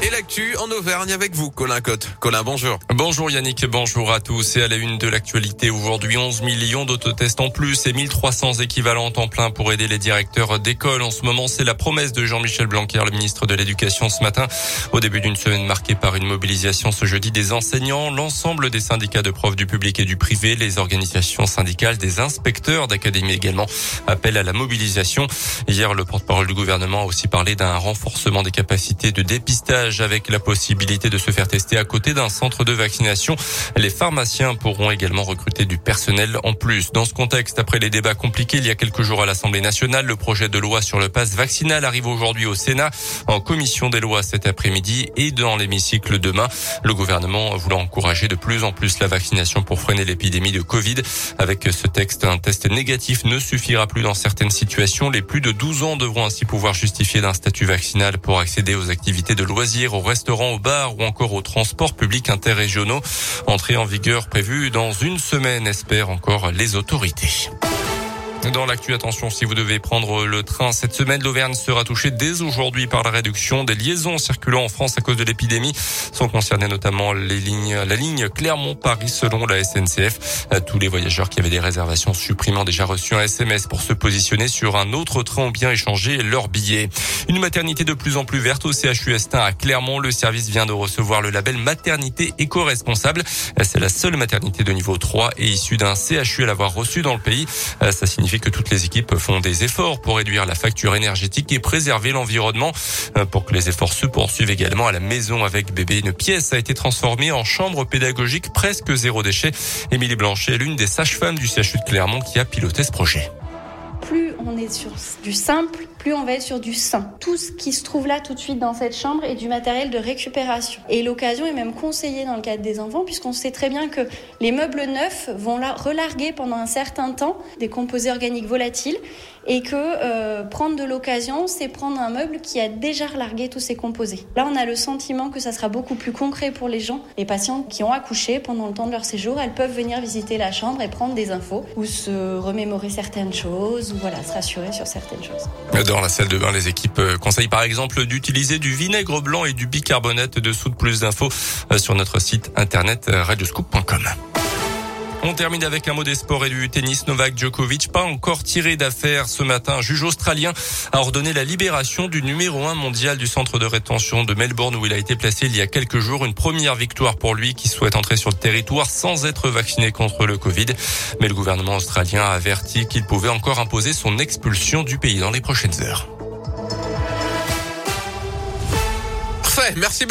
Et l'actu en Auvergne avec vous, Colin Cotte. Colin, bonjour. Bonjour Yannick, bonjour à tous. Et à la une de l'actualité aujourd'hui, 11 millions d'autotests en plus et 1300 équivalents en plein pour aider les directeurs d'école. En ce moment, c'est la promesse de Jean-Michel Blanquer, le ministre de l'Éducation ce matin. Au début d'une semaine marquée par une mobilisation ce jeudi des enseignants, l'ensemble des syndicats de profs du public et du privé, les organisations syndicales des inspecteurs d'académie également appellent à la mobilisation. Hier, le porte-parole du gouvernement a aussi parlé d'un renforcement des capacités de dépistage avec la possibilité de se faire tester à côté d'un centre de vaccination. Les pharmaciens pourront également recruter du personnel en plus. Dans ce contexte, après les débats compliqués il y a quelques jours à l'Assemblée nationale, le projet de loi sur le pass vaccinal arrive aujourd'hui au Sénat en commission des lois cet après-midi et dans l'hémicycle demain. Le gouvernement voulant encourager de plus en plus la vaccination pour freiner l'épidémie de Covid. Avec ce texte, un test négatif ne suffira plus dans certaines situations. Les plus de 12 ans devront ainsi pouvoir justifier d'un statut vaccinal pour accéder aux activités de loisirs au restaurant, au bar ou encore aux transports publics interrégionaux. Entrée en vigueur prévue dans une semaine, espèrent encore les autorités. Dans l'actu, attention, si vous devez prendre le train cette semaine, l'Auvergne sera touchée dès aujourd'hui par la réduction des liaisons circulant en France à cause de l'épidémie. Sont concernés notamment les lignes, la ligne Clermont-Paris selon la SNCF. Tous les voyageurs qui avaient des réservations supprimant déjà reçu un SMS pour se positionner sur un autre train ont bien échangé leur billet. Une maternité de plus en plus verte au CHU Estin à Clermont. Le service vient de recevoir le label maternité éco-responsable. C'est la seule maternité de niveau 3 et issue d'un CHU à l'avoir reçu dans le pays. Ça signifie que toutes les équipes font des efforts pour réduire la facture énergétique et préserver l'environnement. Euh, pour que les efforts se poursuivent également à la maison avec bébé, une pièce a été transformée en chambre pédagogique presque zéro déchet. Émilie Blanchet est l'une des sages-femmes du CHU de Clermont qui a piloté ce projet. Plus on est sur du simple, plus on va être sur du sain. Tout ce qui se trouve là tout de suite dans cette chambre est du matériel de récupération. Et l'occasion est même conseillée dans le cadre des enfants, puisqu'on sait très bien que les meubles neufs vont la relarguer pendant un certain temps des composés organiques volatiles, et que euh, prendre de l'occasion, c'est prendre un meuble qui a déjà relargué tous ses composés. Là, on a le sentiment que ça sera beaucoup plus concret pour les gens. Les patients qui ont accouché pendant le temps de leur séjour, elles peuvent venir visiter la chambre et prendre des infos, ou se remémorer certaines choses, ou voilà, se rassurer sur certaines choses. Dans la salle de bain, les équipes euh, conseillent par exemple d'utiliser du vinaigre blanc et du bicarbonate de soude. Plus d'infos euh, sur notre site internet euh, radioscoop.com. On termine avec un mot des sports et du tennis. Novak Djokovic, pas encore tiré d'affaire ce matin. Un juge australien a ordonné la libération du numéro un mondial du centre de rétention de Melbourne où il a été placé il y a quelques jours. Une première victoire pour lui qui souhaite entrer sur le territoire sans être vacciné contre le Covid. Mais le gouvernement australien a averti qu'il pouvait encore imposer son expulsion du pays dans les prochaines heures. Parfait, merci